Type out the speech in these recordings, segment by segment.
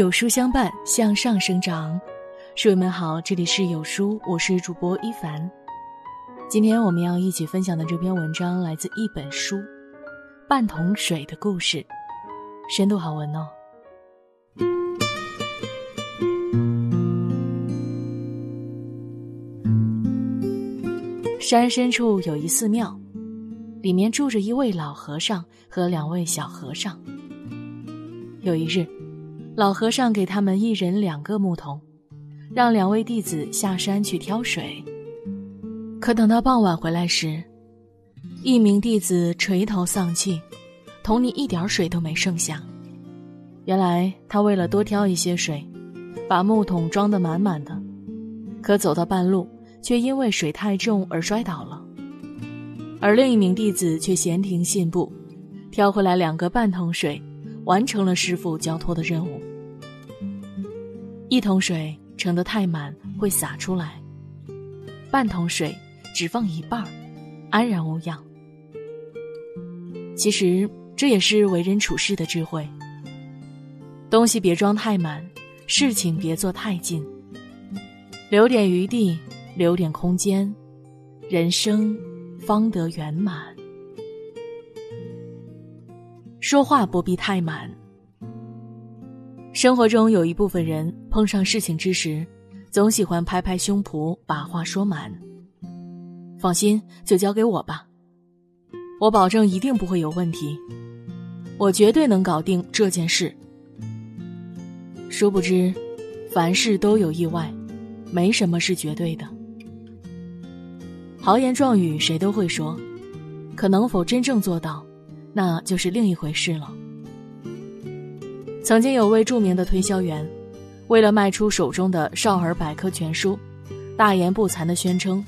有书相伴，向上生长。书友们好，这里是有书，我是主播一凡。今天我们要一起分享的这篇文章来自一本书《半桶水的故事》，深度好文哦。山深处有一寺庙，里面住着一位老和尚和两位小和尚。有一日，老和尚给他们一人两个木桶，让两位弟子下山去挑水。可等到傍晚回来时，一名弟子垂头丧气，桶里一点水都没剩下。原来他为了多挑一些水，把木桶装得满满的，可走到半路，却因为水太重而摔倒了。而另一名弟子却闲庭信步，挑回来两个半桶水。完成了师傅交托的任务。一桶水盛得太满会洒出来，半桶水只放一半安然无恙。其实这也是为人处事的智慧。东西别装太满，事情别做太近，留点余地，留点空间，人生方得圆满。说话不必太满。生活中有一部分人碰上事情之时，总喜欢拍拍胸脯把话说满。放心，就交给我吧，我保证一定不会有问题，我绝对能搞定这件事。殊不知，凡事都有意外，没什么是绝对的。豪言壮语谁都会说，可能否真正做到？那就是另一回事了。曾经有位著名的推销员，为了卖出手中的《少儿百科全书》，大言不惭地宣称，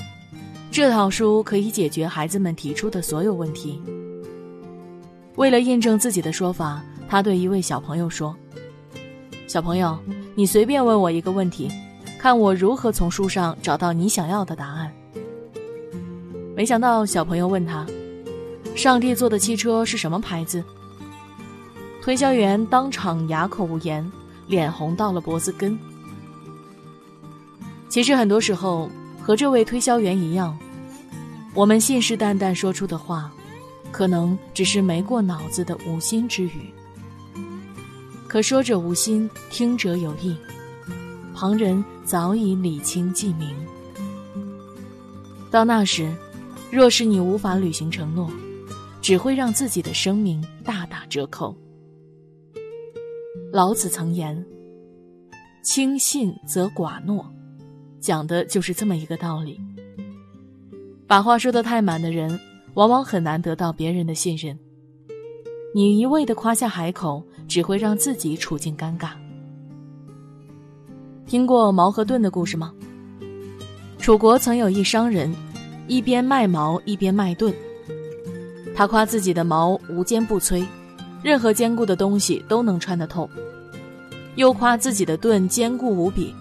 这套书可以解决孩子们提出的所有问题。为了印证自己的说法，他对一位小朋友说：“小朋友，你随便问我一个问题，看我如何从书上找到你想要的答案。”没想到，小朋友问他。上帝做的汽车是什么牌子？推销员当场哑口无言，脸红到了脖子根。其实很多时候和这位推销员一样，我们信誓旦旦说出的话，可能只是没过脑子的无心之语。可说者无心，听者有意，旁人早已理清记明。到那时，若是你无法履行承诺，只会让自己的生命大打折扣。老子曾言：“轻信则寡诺”，讲的就是这么一个道理。把话说得太满的人，往往很难得到别人的信任。你一味的夸下海口，只会让自己处境尴尬。听过矛和盾的故事吗？楚国曾有一商人，一边卖矛，一边卖盾。他夸自己的矛无坚不摧，任何坚固的东西都能穿得透；又夸自己的盾坚固无比，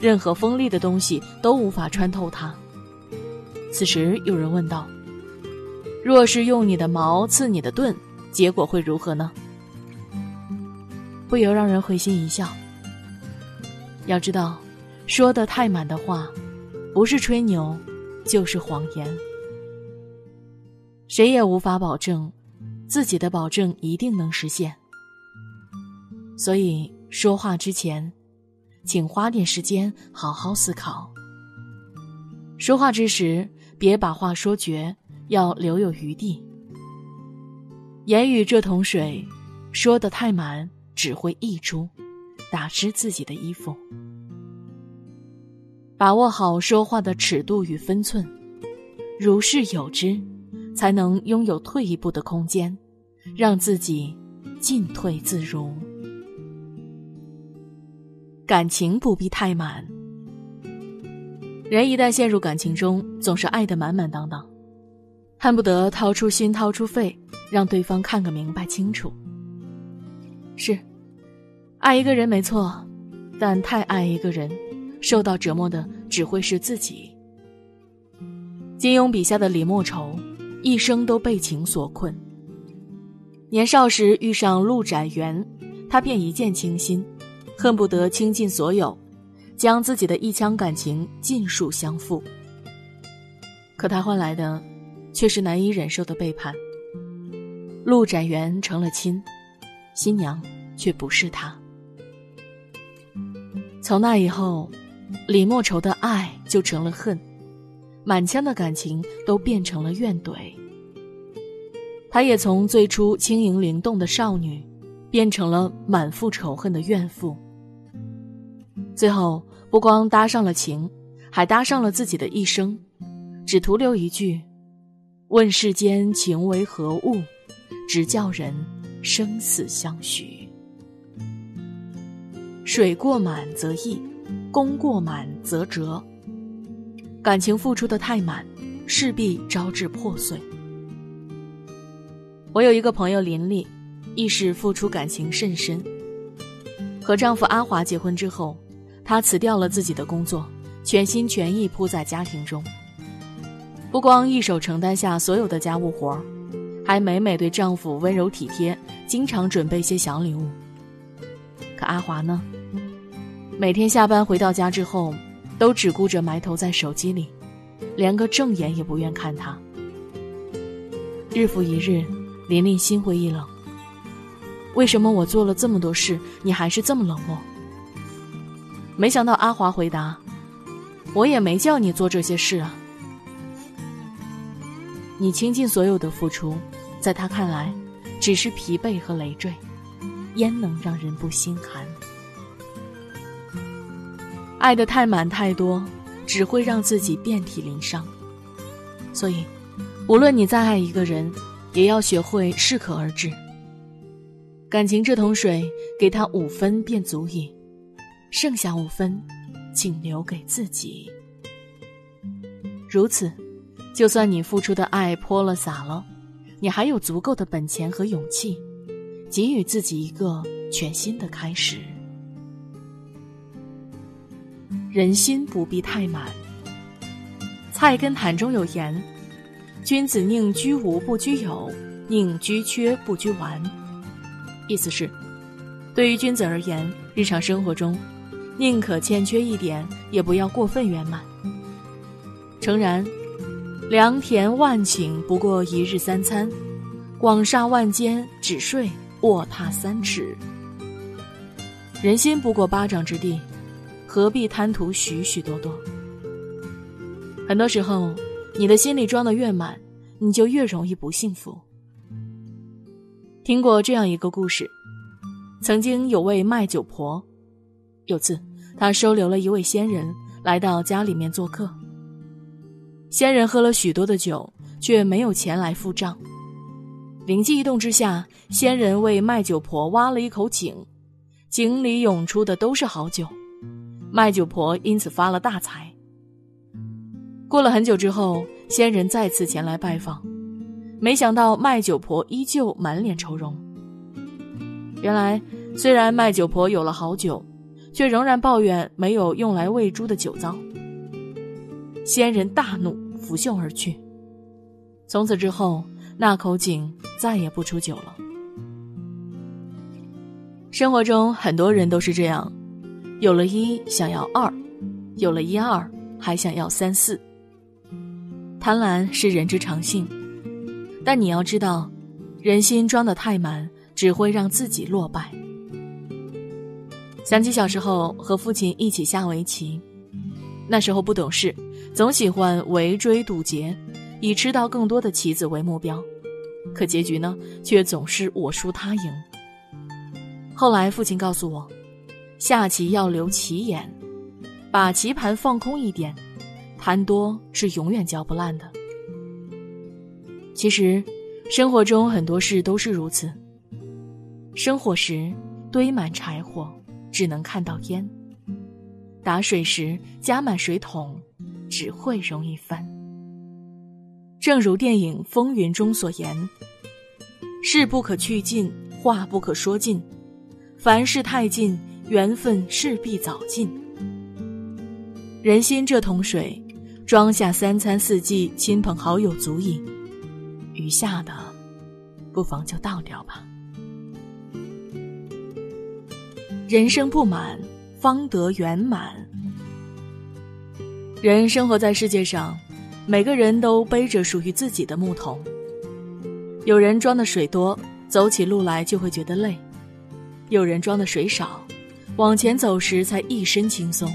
任何锋利的东西都无法穿透它。此时有人问道：“若是用你的矛刺你的盾，结果会如何呢？”不由让人会心一笑。要知道，说的太满的话，不是吹牛，就是谎言。谁也无法保证自己的保证一定能实现，所以说话之前，请花点时间好好思考。说话之时，别把话说绝，要留有余地。言语这桶水，说的太满只会溢出，打湿自己的衣服。把握好说话的尺度与分寸，如是有之。才能拥有退一步的空间，让自己进退自如。感情不必太满，人一旦陷入感情中，总是爱得满满当当，恨不得掏出心掏出肺，让对方看个明白清楚。是，爱一个人没错，但太爱一个人，受到折磨的只会是自己。金庸笔下的李莫愁。一生都被情所困。年少时遇上陆展元，他便一见倾心，恨不得倾尽所有，将自己的一腔感情尽数相付。可他换来的，却是难以忍受的背叛。陆展元成了亲，新娘却不是他。从那以后，李莫愁的爱就成了恨，满腔的感情都变成了怨怼。她也从最初轻盈灵动的少女，变成了满腹仇恨的怨妇。最后，不光搭上了情，还搭上了自己的一生，只徒留一句：“问世间情为何物，直叫人生死相许。”水过满则溢，功过满则折。感情付出的太满，势必招致破碎。我有一个朋友林丽，亦是付出感情甚深。和丈夫阿华结婚之后，她辞掉了自己的工作，全心全意扑在家庭中。不光一手承担下所有的家务活，还每每对丈夫温柔体贴，经常准备些小礼物。可阿华呢，每天下班回到家之后，都只顾着埋头在手机里，连个正眼也不愿看他。日复一日。琳琳心灰意冷。为什么我做了这么多事，你还是这么冷漠？没想到阿华回答：“我也没叫你做这些事啊。你倾尽所有的付出，在他看来，只是疲惫和累赘，焉能让人不心寒？爱的太满太多，只会让自己遍体鳞伤。所以，无论你再爱一个人。”也要学会适可而止。感情这桶水，给他五分便足矣，剩下五分，请留给自己。如此，就算你付出的爱泼了洒了，你还有足够的本钱和勇气，给予自己一个全新的开始。人心不必太满。菜根谭中有言。君子宁居无不居有，宁居缺不居完。意思是，对于君子而言，日常生活中，宁可欠缺一点，也不要过分圆满。诚然，良田万顷不过一日三餐，广厦万间只睡卧榻三尺。人心不过巴掌之地，何必贪图许许多多？很多时候。你的心里装的越满，你就越容易不幸福。听过这样一个故事：曾经有位卖酒婆，有次她收留了一位仙人来到家里面做客。仙人喝了许多的酒，却没有钱来付账。灵机一动之下，仙人为卖酒婆挖了一口井，井里涌出的都是好酒，卖酒婆因此发了大财。过了很久之后，仙人再次前来拜访，没想到卖酒婆依旧满脸愁容。原来，虽然卖酒婆有了好酒，却仍然抱怨没有用来喂猪的酒糟。仙人大怒，拂袖而去。从此之后，那口井再也不出酒了。生活中很多人都是这样，有了一想要二，有了一二还想要三四。贪婪是人之常性，但你要知道，人心装得太满，只会让自己落败。想起小时候和父亲一起下围棋，那时候不懂事，总喜欢围追堵截，以吃到更多的棋子为目标，可结局呢，却总是我输他赢。后来父亲告诉我，下棋要留棋眼，把棋盘放空一点。贪多是永远嚼不烂的。其实，生活中很多事都是如此。生火时堆满柴火，只能看到烟；打水时加满水桶，只会容易翻。正如电影《风云》中所言：“事不可去尽，话不可说尽。凡事太近，缘分势必早尽。人心这桶水。”装下三餐四季，亲朋好友足矣，余下的，不妨就倒掉吧。人生不满，方得圆满。人生活在世界上，每个人都背着属于自己的木桶。有人装的水多，走起路来就会觉得累；有人装的水少，往前走时才一身轻松。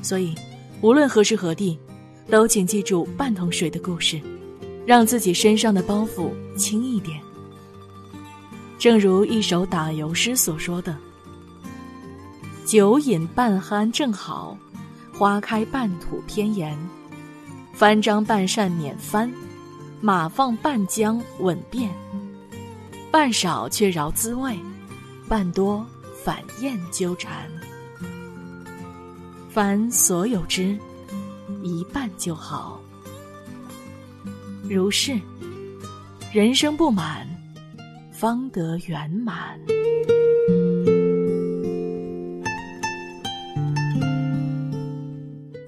所以，无论何时何地，都请记住半桶水的故事，让自己身上的包袱轻一点。正如一首打油诗所说的。酒饮半酣正好，花开半吐偏严。翻张半扇免翻，马放半浆稳便。半少却饶滋味，半多反厌纠缠。凡所有之，一半就好。如是，人生不满，方得圆满。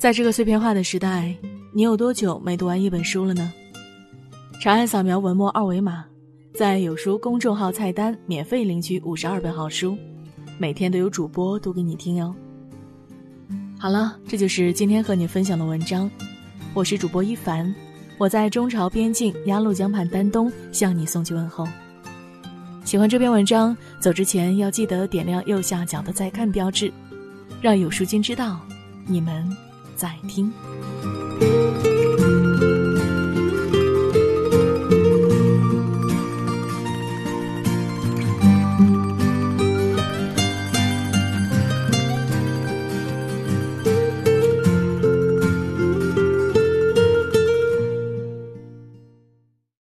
在这个碎片化的时代，你有多久没读完一本书了呢？长按扫描文末二维码，在有书公众号菜单免费领取五十二本好书，每天都有主播读给你听哟。好了，这就是今天和你分享的文章。我是主播一凡，我在中朝边境鸭绿江畔丹东向你送去问候。喜欢这篇文章，走之前要记得点亮右下角的再看标志，让有书君知道你们。在听。